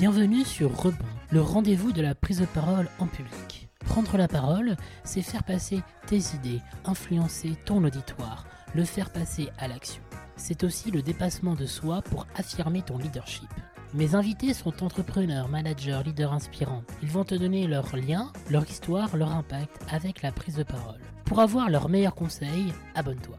Bienvenue sur Rebond, le rendez-vous de la prise de parole en public. Prendre la parole, c'est faire passer tes idées, influencer ton auditoire, le faire passer à l'action. C'est aussi le dépassement de soi pour affirmer ton leadership. Mes invités sont entrepreneurs, managers, leaders inspirants. Ils vont te donner leurs liens, leur histoire, leur impact avec la prise de parole. Pour avoir leurs meilleurs conseils, abonne-toi.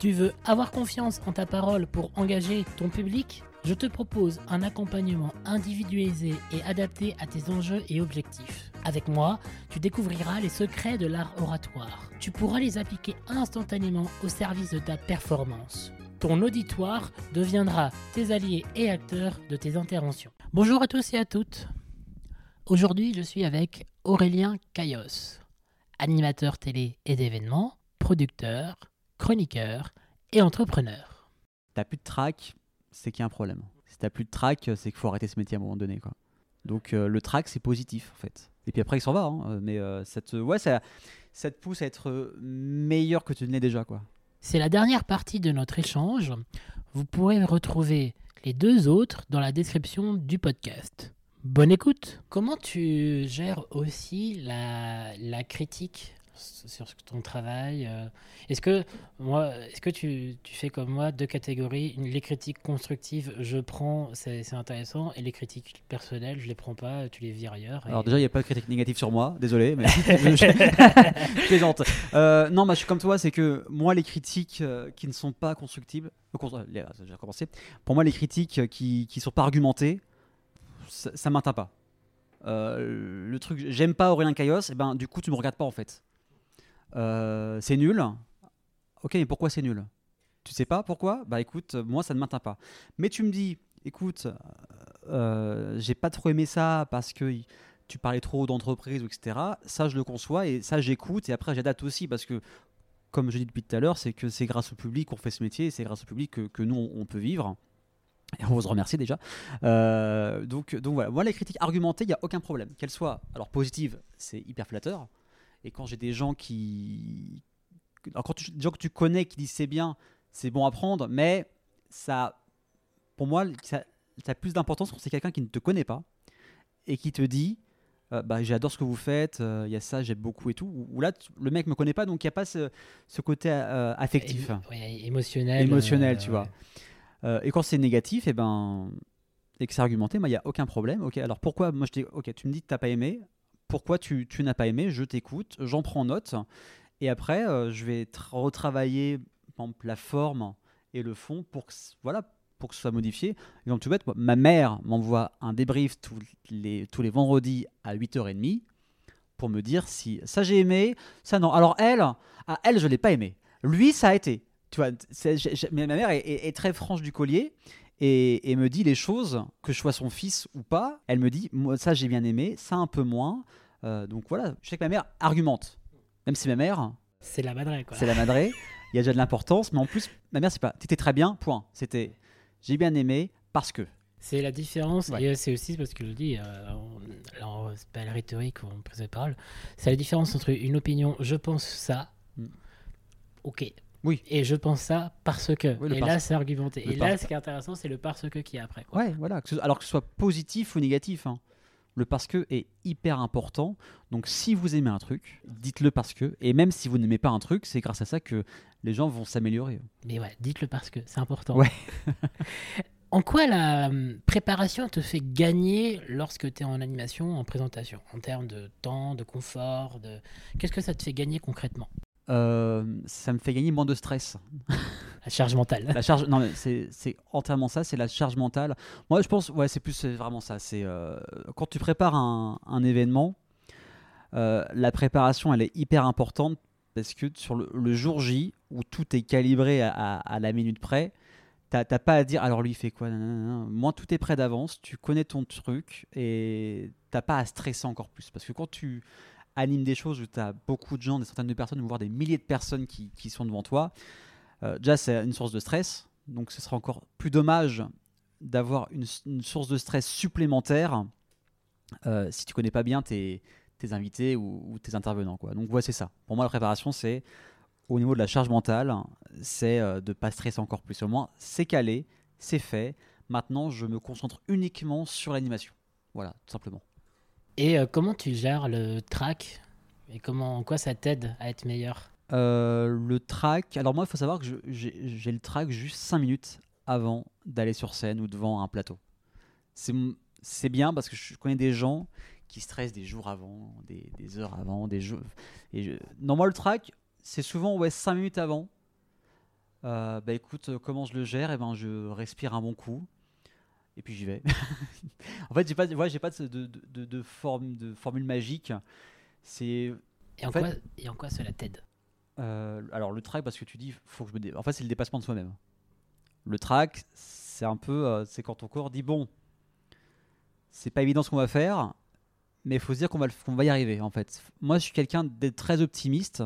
Tu veux avoir confiance en ta parole pour engager ton public? Je te propose un accompagnement individualisé et adapté à tes enjeux et objectifs. Avec moi, tu découvriras les secrets de l'art oratoire. Tu pourras les appliquer instantanément au service de ta performance. Ton auditoire deviendra tes alliés et acteurs de tes interventions. Bonjour à tous et à toutes. Aujourd'hui, je suis avec Aurélien Caillos, animateur télé et d'événements, producteur, chroniqueur et entrepreneur. T'as plus de track, c'est qu'il y a un problème. Si t'as plus de track, c'est qu'il faut arrêter ce métier à un moment donné. Quoi. Donc euh, le track, c'est positif en fait. Et puis après, il s'en va. hein. Mais euh, ça, te, ouais, ça, ça te pousse à être euh, meilleur que tu ne l'es déjà. Quoi. C'est la dernière partie de notre échange. Vous pourrez retrouver les deux autres dans la description du podcast. Bonne écoute Comment tu gères aussi la, la critique sur ton travail euh, Est-ce que, moi, est-ce que tu, tu fais comme moi deux catégories Les critiques constructives, je prends, c'est c'est intéressant, et les critiques personnelles, je les prends pas, tu les vires ailleurs. et- Alors déjà, il n'y a pas de critique négative sur moi, désolé, mais je, plaisante. Euh, non, bah, je suis comme toi, c'est que moi, les critiques euh, qui ne sont pas constructives, euh, con- euh, les- j'ai recommencé. Pour moi, les critiques qui ne sont pas argumentées, ça, ça m'atteint pas. Euh, le truc, j'aime pas Aurélien Caillos, et ben du coup, tu me regardes pas en fait. Euh, c'est nul. Ok, mais pourquoi c'est nul? Tu sais pas pourquoi? Bah écoute, moi ça ne m'atteint pas. Mais tu me dis, écoute, euh, j'ai pas trop aimé ça parce que tu parlais trop d'entreprise, etc. Ça, je le conçois et ça, j'écoute et après, j'adapte aussi parce que, comme je dis depuis tout à l'heure, c'est que c'est grâce au public qu'on fait ce métier et c'est grâce au public que, nous, on, peut vivre. Et on vous remercie déjà. Euh, donc, donc voilà, moi, les critiques argumentées, il n'y a aucun problème. Qu'elles soient alors positives, c'est hyper flatteur. Et quand j'ai des gens qui. Quand tu, des gens que tu connais qui disent c'est bien, c'est bon à prendre, mais ça. Pour moi, ça, ça a plus d'importance quand c'est quelqu'un qui ne te connaît pas et qui te dit euh, bah, j'adore ce que vous faites, euh, il y a ça, j'aime beaucoup et tout. Ou ou là, tu- le mec me connaît pas, donc il n'y a pas ce, ce côté euh, affectif, ouais, émotionnel. émotionnel, tu vois. Et quand c'est négatif, et ben, et que c'est argumenté, moi, il n'y a aucun problème. Ok, alors pourquoi Moi, je dis, ok, tu me dis que tu n'as pas aimé. Pourquoi tu, tu n'as pas aimé Je t'écoute, j'en prends note. Et après, euh, je vais tra- retravailler exemple, la forme et le fond pour que, voilà, pour que ce soit modifié. Tu vois, moi, ma mère m'envoie un débrief tous les, tous les vendredis à 8h30 pour me dire si ça j'ai aimé, ça non. Alors elle, à elle, je l'ai pas aimé. Lui, ça a été. Tu vois, mais ma mère est très franche du collier et, et me dit les choses, que je sois son fils ou pas. Elle me dit, moi, ça j'ai bien aimé, ça un peu moins. Euh, donc voilà, je sais que ma mère argumente. Même si ma mère, C'est la madrée, quoi. c'est la madrée, il y a déjà de l'importance, mais en plus, ma mère, c'est pas, t'étais très bien, point. C'était, j'ai bien aimé parce que. C'est la différence, Ouais. et euh, c'est aussi parce que je le dis, euh, on- c'est pas la rhétorique ou on prise de parole, c'est la différence entre une opinion, je pense ça, Mm. ok. Oui. Et je pense ça parce que. Oui, et parce- là, c'est argumenté. le Et là, ce qui est intéressant, c'est le parce que qui est après. quoi. Ouais, voilà. alors que ce soit positif ou négatif. hein. Le parce que est hyper important. Donc si vous aimez un truc, dites-le parce que. Et même si vous n'aimez pas un truc, c'est grâce à ça que les gens vont s'améliorer. Mais ouais, dites-le parce que, c'est important. Ouais. en quoi la hum, préparation te fait gagner lorsque tu es en animation, en présentation? En termes de temps, de confort, de... qu'est-ce que ça te fait gagner concrètement? Euh, ça me fait gagner moins de stress. La charge mentale. La charge, non, mais c'est entièrement ça, c'est la charge mentale. Moi, je pense, ouais, c'est plus vraiment ça. C'est euh, quand tu prépares un, un événement, euh, la préparation, elle est hyper importante parce que sur le, le jour J, où tout est calibré à, à- à la minute près, t'as t'as pas à dire alors lui il fait quoi. nanana. Moi, tout est prêt d'avance, tu connais ton truc et t'as pas à stresser encore plus parce que quand tu animes des choses où tu as beaucoup de gens, des centaines de personnes, voire des milliers de personnes qui, sont devant toi, euh, déjà, c'est une source de stress. Donc, ce sera encore plus dommage d'avoir une, source de stress supplémentaire euh, si tu connais pas bien tes, invités ou, tes intervenants. Quoi. Donc, voilà, c'est ça. Pour moi, la préparation, c'est au niveau de la charge mentale, c'est euh, de pas stresser encore plus. Au moins, c'est calé, c'est fait. Maintenant, je me concentre uniquement sur l'animation. Voilà, tout simplement. Et euh, comment tu gères le track Et comment, en quoi ça t'aide à être meilleur? Euh, le track, alors moi, il faut savoir que j'ai le track juste 5 minutes avant d'aller sur scène ou devant un plateau. C'est bien parce que je connais des gens qui stressent des jours avant, des, heures avant, des jours. Et je- non, moi, le track, c'est souvent ouais, 5 minutes avant. Euh, bah écoute, comment je le gère? Eh ben, je respire un bon coup. Et puis j'y vais. en fait, j'ai pas, ouais, j'ai pas de, de, de- de forme, de formule magique. C'est et en, en fait- quoi, et en quoi cela t'aide? Euh, alors le track parce que tu dis faut que je me dé- en fait c'est le dépassement de soi-même. Le track c'est un peu euh, c'est quand ton corps dit bon c'est pas évident ce qu'on va faire mais il faut se dire qu'on va qu'on va y arriver en fait. Moi je suis quelqu'un d'être très optimiste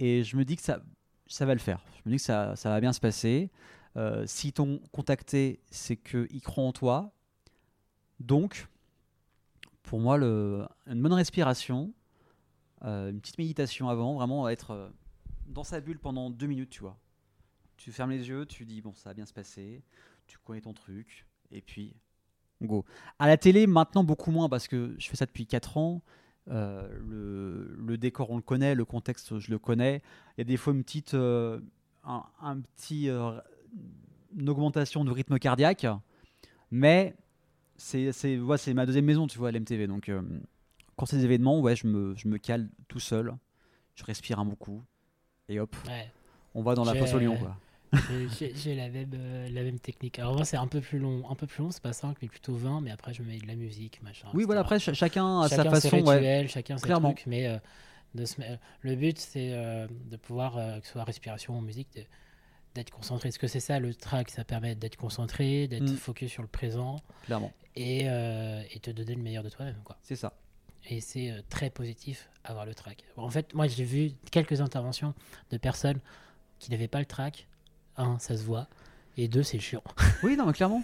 et je me dis que ça ça va le faire. Je me dis que ça, ça va bien se passer. Euh, S'ils t'ont contacté c'est qu'ils croient en toi. Donc pour moi une bonne respiration euh, une petite méditation avant, vraiment être euh, dans sa bulle pendant deux minutes, tu vois. Tu fermes les yeux, tu dis bon, ça va bien se passer, tu connais ton truc, et puis go. À la télé, maintenant beaucoup moins parce que je fais ça depuis 4 ans. euh, le, décor, on le connaît, le contexte, je le connais. Il y a des fois une petite, un, petit, une augmentation du rythme cardiaque, mais c'est, c'est, ouais, c'est ma deuxième maison, tu vois, l'MTV. Donc, euh, quand c'est des événements, ouais, je me, je me cale tout seul, je respire un bon coup, et hop, Ouais. on va dans la fosse au lion, quoi. J'ai- la même, euh, la même technique. Alors moi c'est un peu plus long, un peu plus long, c'est pas 5 mais plutôt 20, mais après je mets de la musique, machin. Oui, voilà, après, ch- chacun a chacun sa façon, ouais. rituels, chacun ses trucs, mais euh, de se le but c'est euh, de pouvoir, que ce soit respiration ou musique, de- d'être concentré. Parce que c'est ça le track, ça permet d'être concentré, d'être Mm. focus sur le présent Clairement, et, euh, et te donner le meilleur de toi-même. quoi. c'est ça. Et c'est euh, très positif avoir le track. En fait, moi j'ai vu quelques interventions de personnes qui n'avaient pas le track. Un, ça se voit. Et deux, c'est chiant. Oui, non, mais clairement.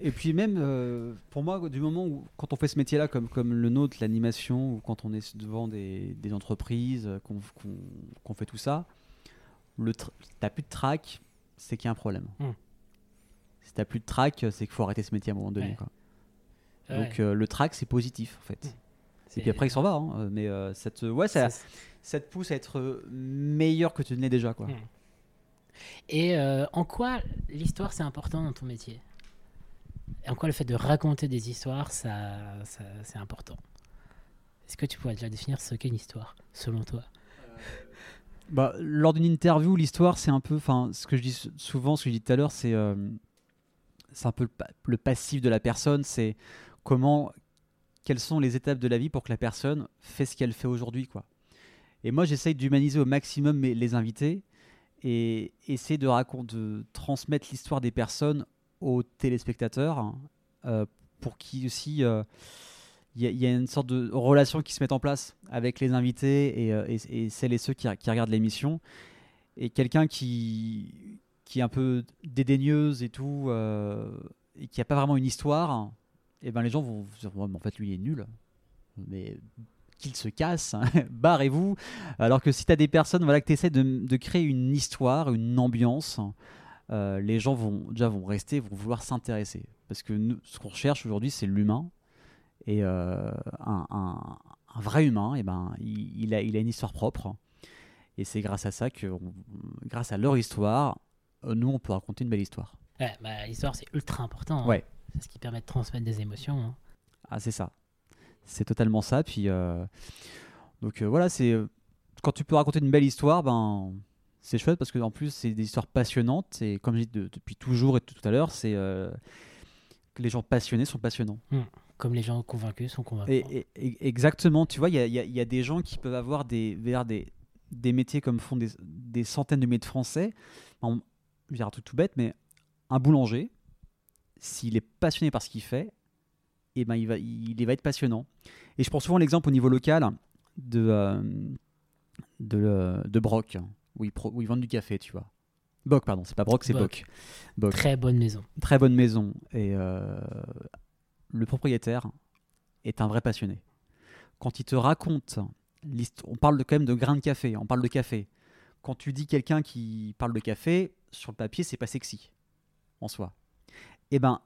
Et puis même, euh, pour moi, du moment où, quand on fait ce métier-là, comme, comme le nôtre, l'animation, ou quand on est devant des, des entreprises, qu'on qu'on fait tout ça, le t'as plus de track, c'est qu'il y a un problème. Hmm. Si t'as plus de track, c'est qu'il faut arrêter ce métier à un moment donné. Ouais. quoi. Ouais. Donc euh, le track, c'est positif, en fait. Hmm. Et C'est- puis après, il s'en va. hein, Mais euh, ça, te, ouais, ça, c'est- ça te pousse à être meilleur que tu ne l'es déjà. Quoi. Hmm. Et euh, en quoi l'histoire c'est important dans ton métier? Et en quoi le fait de raconter des histoires, ça, ça- c'est important? Est-ce que tu pourrais déjà définir ce qu'est une histoire, selon toi? Bah, lors d'une interview, l'histoire, c'est un peu, enfin, ce que je dis souvent, ce que je dis tout à l'heure, c'est, euh, c'est un peu le, le passif de la personne. C'est comment, quelles sont les étapes de la vie pour que la personne fait ce qu'elle fait aujourd'hui, quoi. Et moi, j'essaye d'humaniser au maximum les invités et essayer de raconter, de transmettre l'histoire des personnes aux téléspectateurs hein, euh, pour qui aussi euh, il y, a- une sorte de relation qui se met en place avec les invités et, euh, celles et ceux qui, regardent l'émission. Et quelqu'un qui, qui est un peu dédaigneuse et tout, euh, et qui n'a pas vraiment une histoire, et ben les gens vont dire en fait lui il est nul. Mais qu'il se casse, hein, barrez-vous. Alors que si tu as des personnes voilà, que tu essaies de, créer une histoire, une ambiance, euh, les gens vont déjà vont rester, vont vouloir s'intéresser. Parce que ce qu'on recherche aujourd'hui, c'est l'humain. Et euh, un, un- un vrai humain, et ben, il, il a, il a une histoire propre. Et c'est grâce à ça que, on- grâce à leur histoire, nous, on peut raconter une belle histoire. Ouais, bah, L'histoire c'est ultra important. hein. Ouais. C'est ce qui permet de transmettre des émotions. hein. Ah, c'est ça. C'est totalement ça. Puis, euh, donc euh, voilà, c'est quand tu peux raconter une belle histoire, ben c'est chouette parce que en plus c'est des histoires passionnantes et comme je dis de- depuis toujours et tout à l'heure, c'est euh, les gens passionnés sont passionnants. Comme les gens convaincus sont convaincus. Et, et- et- exactement, tu vois, il y a, il y a- il y a des gens qui peuvent avoir des, des, des métiers comme font des, des centaines de milliers de Français. Exemple, je vais dire un truc tout bête, mais un boulanger, s'il est passionné par ce qu'il fait, eh ben il, va, il, il va être passionnant. Et je prends souvent l'exemple au niveau local de, euh, de, euh, de Broc, où ils, pro- où ils vendent du café, tu vois. Boc, pardon, c'est pas Broc, c'est Boc. Boc. Boc Très bonne maison. très bonne maison et euh, le propriétaire est un vrai passionné. Quand il te raconte, on parle quand même de grains de café, on parle de café. Quand tu dis quelqu'un qui parle de café, sur le papier, c'est pas sexy en soi. Eh ben,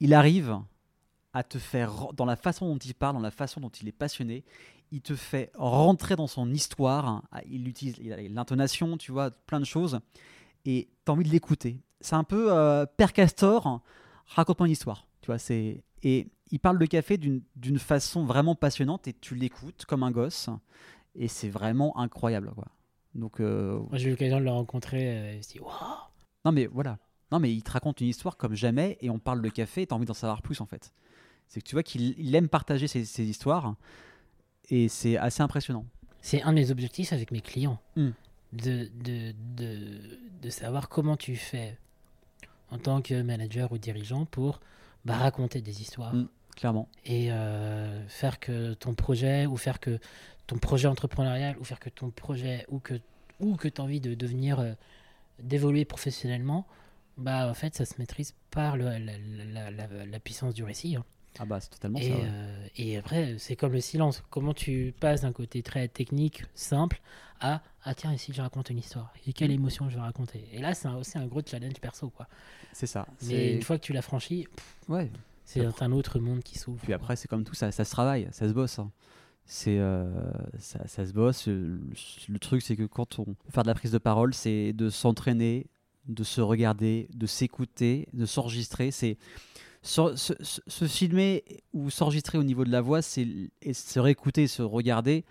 il arrive à te faire, dans la façon dont il parle, dans la façon dont il est passionné, il te fait rentrer dans son histoire. Il utilise l'intonation, tu vois, plein de choses. Et tu as envie de l'écouter. C'est un peu euh, Père Castor, raconte-moi une histoire. Vois, c'est et il parle de café d'une façon vraiment passionnante et tu l'écoutes comme un gosse et c'est vraiment incroyable quoi. Donc euh, moi j'ai eu l'occasion de le rencontrer et je Non mais voilà. Non mais il te raconte une histoire comme jamais et on parle de café et tu as envie d'en savoir plus en fait. C'est que tu vois qu'il aime partager ses, histoires et c'est assez impressionnant. C'est un des objectifs avec mes clients. Hmm. De, de, de, de, savoir comment tu fais en tant que manager ou dirigeant pour bah, raconter des histoires. Mm, clairement. Et euh, faire que ton projet, ou faire que ton projet entrepreneurial, ou faire que ton projet, ou que, ou que tu as envie de devenir, euh, d'évoluer professionnellement, bah en fait ça se maîtrise par le, la, la, la, puissance du récit. Hein. Ah bah c'est totalement et, ça. Euh, et après c'est comme le silence. Comment tu passes d'un côté très technique, simple, à ah tiens ici je raconte une histoire? Et quelle mm. émotion je vais raconter? Et là c'est aussi un gros challenge perso quoi. C'est ça. Mais une fois que tu l'as franchi, ouais. c'est un autre monde qui s'ouvre. Puis après c'est comme tout ça, ça se travaille, ça se bosse. Hein. C'est euh, ça, ça, se bosse. Le, le truc c'est que quand on faire de la prise de parole, c'est de s'entraîner, de se regarder, de s'écouter, de s'enregistrer. C'est se, filmer ou s'enregistrer au niveau de la voix, c'est se réécouter, se regarder.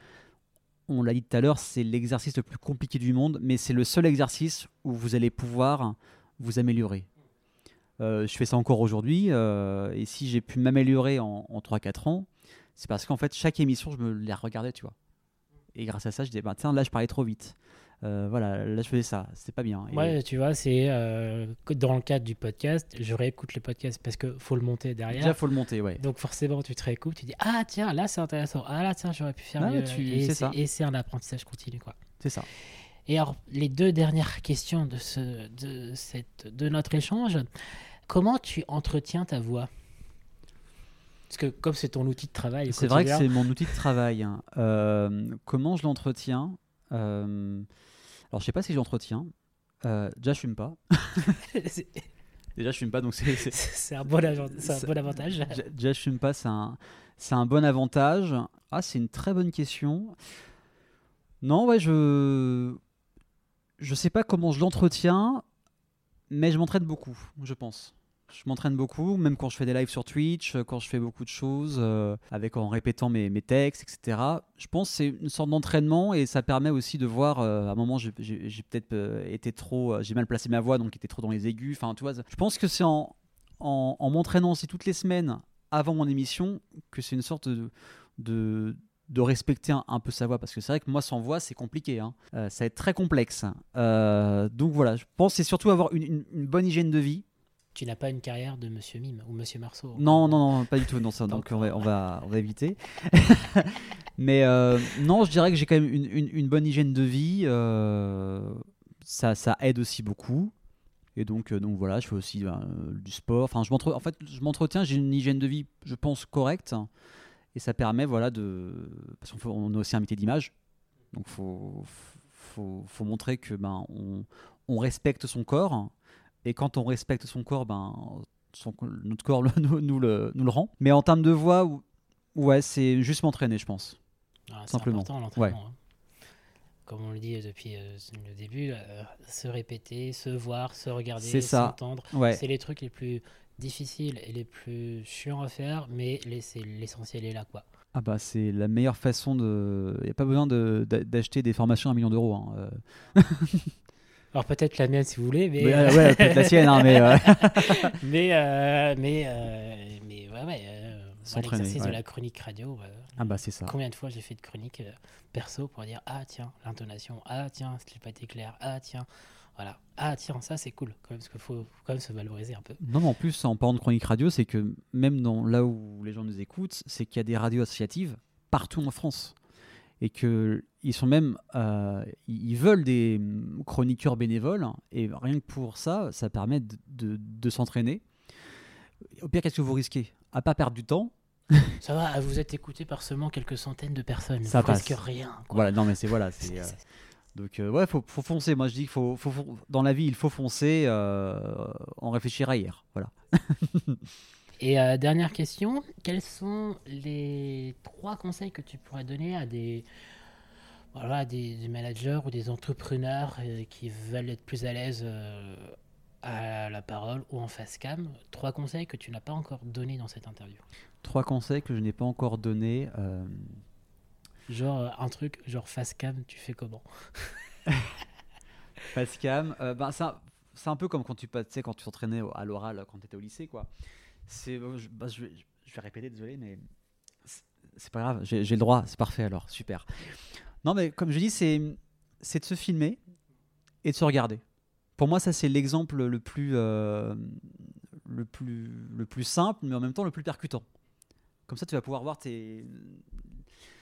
On l'a dit tout à l'heure, c'est l'exercice le plus compliqué du monde, mais c'est le seul exercice où vous allez pouvoir vous améliorer. Euh, je fais ça encore aujourd'hui, euh, et si j'ai pu m'améliorer en, en 3-4 ans, c'est parce qu'en fait, chaque émission, je me la regardais, tu vois. Et grâce à ça, je disais, bah, tiens, là, je parlais trop vite. Euh, voilà, là je faisais ça, c'est pas bien. Ouais, tu vois, c'est euh, dans le cadre du podcast, je réécoute le podcast parce que faut le monter derrière. Déjà, faut le monter, ouais. Donc forcément, tu te réécoutes, tu dis ah tiens, là c'est intéressant, ah là tiens, j'aurais pu faire mieux. Et c'est Et c'est un apprentissage continu, quoi. C'est ça. Et alors, les deux dernières questions de ce, de cette, de notre échange, comment tu entretiens ta voix? Parce que comme c'est ton outil de travail. C'est vrai que c'est mon outil de travail. Hein. Euh, comment je l'entretiens? Alors, je sais pas si j'entretiens. Euh, déjà, je fume pas. déjà, je fume pas, donc c'est. C'est un, bon un bon avantage. Déjà, je fume pas, c'est un, un bon avantage. Ah, c'est une très bonne question. Non, ouais, je. Je sais pas comment je l'entretiens, mais je m'entraîne beaucoup, je pense. Je m'entraîne beaucoup, même quand je fais des lives sur Twitch, euh, quand je fais beaucoup de choses, euh, avec en répétant mes, textes, etc. Je pense que c'est une sorte d'entraînement et ça permet aussi de voir. Euh, à un moment, j'ai peut-être été trop, j'ai mal placé ma voix, donc était trop dans les aigus. Enfin, tu vois. Je pense que c'est en, en, m'entraînant aussi toutes les semaines avant mon émission que c'est une sorte de, de respecter un, peu sa voix parce que c'est vrai que moi sans voix c'est compliqué hein. ça va être très complexe donc voilà je pense c'est surtout avoir une, bonne hygiène de vie tu n'as pas une carrière de Monsieur Mime ou Monsieur Marceau Non, non, non, pas du tout. Non, ça, donc on va, on va, on va éviter. Mais euh, non, je dirais que j'ai quand même une, une, bonne hygiène de vie. Euh, ça, ça aide aussi beaucoup. Et donc, euh, donc voilà, je fais aussi du sport. Enfin, je en fait, je m'entretiens. J'ai une hygiène de vie, je pense, correcte. Et ça permet, voilà, de. Parce qu'on a aussi un métier d'image. Donc, il faut, faut, faut, montrer que ben, on, on respecte son corps et quand on respecte son corps, ben, son, notre corps nous, nous, le, nous, le, rend. Mais en termes de voix, ouais, c'est juste m'entraîner, je pense. Ah, Simplement. Ouais. Hein. Comme on le dit depuis euh, le début, euh, se répéter, se voir, se regarder, s'entendre. Ouais. C'est les trucs les plus difficiles et les plus chiants à faire, mais l'essentiel est là, quoi. Ah bah c'est la meilleure façon de... Il n'y a pas besoin d'acheter des formations à un million d'euros. Hein. Euh. Alors peut-être la mienne si vous voulez, mais ouais, ouais peut-être la sienne, hein, mais mais euh, mais euh, mais ouais ouais. Euh, l'exercice de la chronique radio. ah bah c'est ça. Combien de fois j'ai fait de chronique perso pour dire ah tiens l'intonation, ah tiens ce n'est pas été clair, ah tiens voilà, ah tiens ça c'est cool quand même parce qu'il faut, quand même se valoriser un peu. Non mais en plus en parlant de chronique radio, c'est que même dans là où les gens nous écoutent, c'est qu'il y a des radios associatives partout en France et que ils sont même euh, ils veulent des chroniqueurs bénévoles et rien que pour ça ça permet de, de, s'entraîner. Au pire qu'est-ce que vous risquez? À pas perdre du temps? Ça va vous êtes écouté par seulement quelques centaines de personnes. Ça passe. rien voilà non mais c'est voilà c'est euh, donc euh, ouais faut, faut, foncer. Moi je dis qu'il faut, faut, dans la vie il faut foncer on réfléchira hier voilà Et euh, dernière question, quels sont les trois conseils que tu pourrais donner à des, voilà, des, des managers ou des entrepreneurs euh, qui veulent être plus à l'aise euh, à la parole ou en face cam? Trois conseils que tu n'as pas encore donnés dans cette interview. Trois conseils que je n'ai pas encore donnés. euh, Genre un truc, genre face cam, tu fais comment? Face cam, ben, c'est un, peu comme quand tu quand tu t'entraînais à l'oral quand tu étais au lycée quoi. C'est je, bah, je vais, répéter désolé mais c'est- pas grave, j'ai le droit, c'est parfait alors, super. Non mais comme je dis c'est c'est de se filmer et de se regarder. Pour moi ça c'est l'exemple le plus euh, le plus le plus simple mais en même temps le plus percutant. Comme ça tu vas pouvoir voir tes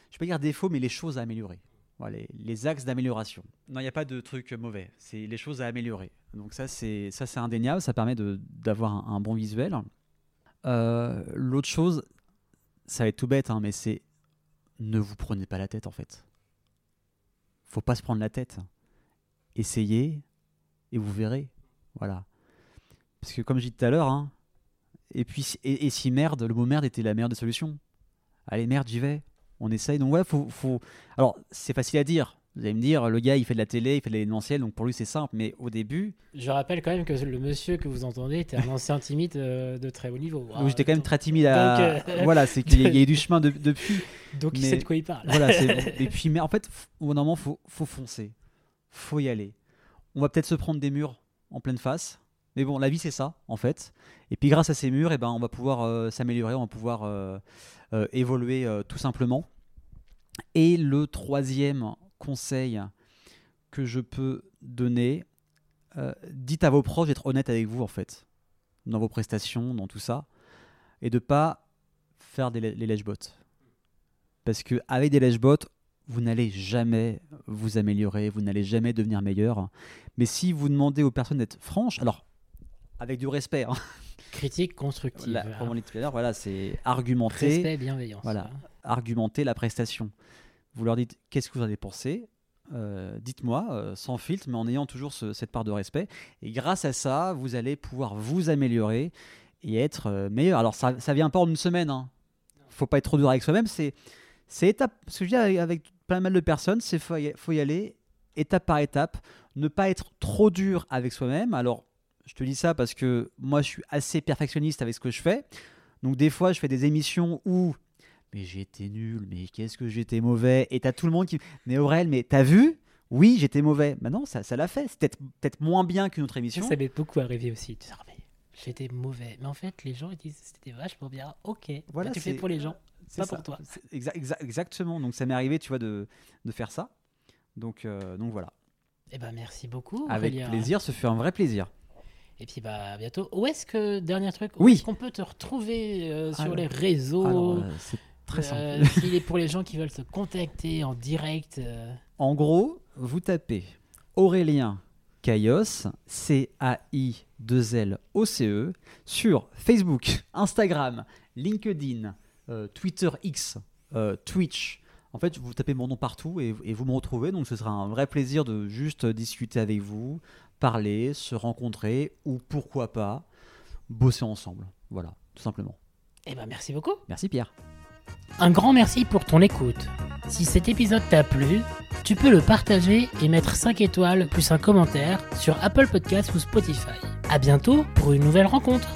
je vais pas dire défauts mais les choses à améliorer. Les, axes d'amélioration. Non, il n'y a pas de truc mauvais. C'est les choses à améliorer. Donc ça, c'est indéniable. Ça permet d'avoir un bon visuel. Euh, L'autre chose, ça va être tout bête, hein, mais c'est ne vous prenez pas la tête en fait. Faut pas se prendre la tête. Essayez et vous verrez. Voilà. Parce que comme je dis tout à l'heure, hein, et puis et si merde, le mot merde était la meilleure des solutions. Allez merde, j'y vais. On essaye. Donc ouais, faut, faut, alors, c'est facile à dire. Vous allez me dire, le gars, il fait de la télé, il fait de l'événementiel, donc pour lui, c'est simple. Mais au début, Je rappelle quand même que le monsieur que vous entendez était un ancien timide euh, de très haut niveau. Ah, j'étais quand même très timide à. donc, euh, voilà, c'est qu'il y, a- il y a eu du chemin de- depuis. Donc il sait de quoi il parle. Voilà, c'est- et puis, mais en fait, au moment, faut, faut foncer. Faut y aller. On va peut-être se prendre des murs en pleine face. Mais bon, la vie, c'est ça, en fait. Et puis, grâce à ces murs, eh ben, on va pouvoir euh, s'améliorer, on va pouvoir évoluer tout simplement. Et le troisième conseil que je peux donner, euh, dites à vos proches d'être honnête avec vous, en fait, dans vos prestations, dans tout ça, et de pas faire des, les lèche-bots. Parce que avec des lèche-bots, vous n'allez jamais vous améliorer, vous n'allez jamais devenir meilleur. Mais si vous demandez aux personnes d'être franches, alors avec du respect, hein, Critique constructive. là, comme on dit tout à l'heure, voilà, c'est argumenter, Respect, bienveillance. Voilà. argumenter la prestation. Vous leur dites qu'est-ce que vous en avez pensé, Euh, dites-moi euh, sans filtre, mais en ayant toujours ce- cette part de respect. Et grâce à ça, vous allez pouvoir vous améliorer et être euh, meilleur. Alors ça, ça vient pas en une semaine. Hein. Faut pas être trop dur avec soi-même. C'est étape. Ce que je dis avec, avec pas mal de personnes, c'est faut faut y aller étape par étape. Ne pas être trop dur avec soi-même. Alors je te dis ça parce que moi je suis assez perfectionniste avec ce que je fais. Donc des fois je fais des émissions où mais j'étais nul, mais qu'est-ce que j'étais mauvais. Et t'as tout le monde qui. Mais Aurel, mais t'as vu? Oui, j'étais mauvais. Maintenant, ça, ça l'a fait. C'est peut-être peut moins bien qu'une autre émission. Ça m'est beaucoup arrivé aussi. Tu J'étais mauvais. Mais en fait, les gens ils disent c'était vachement bien. Ok. Voilà, Là, tu fais pour les gens. Pas ça. pour toi. Exa- exa- exactement. Donc ça m'est arrivé, tu vois, de, de faire ça. Donc, euh, donc voilà. Eh ben merci beaucoup. Avec plaisir, ce fut un vrai plaisir. Et puis bah à bientôt. Où est-ce que dernier truc Où Oui. est-ce qu'on peut te retrouver euh, sur Alors- les réseaux? Alors, euh, c'est très simple. Euh, S'il est pour les gens qui veulent se contacter en direct. euh, En gros, vous tapez Aurélien Caillos, C-A-I-2-L-O-C-E, E, sur Facebook, Instagram, LinkedIn, euh, Twitter X, euh, Twitch. En fait, vous tapez mon nom partout et, et vous me retrouvez. Donc, ce sera un vrai plaisir de juste discuter avec vous, parler, se rencontrer ou pourquoi pas bosser ensemble. Voilà, tout simplement. Eh ben merci beaucoup. Merci Pierre. Un grand merci pour ton écoute. Si cet épisode t'a plu, tu peux le partager et mettre 5 étoiles plus un commentaire sur Apple Podcasts ou Spotify. À bientôt pour une nouvelle rencontre.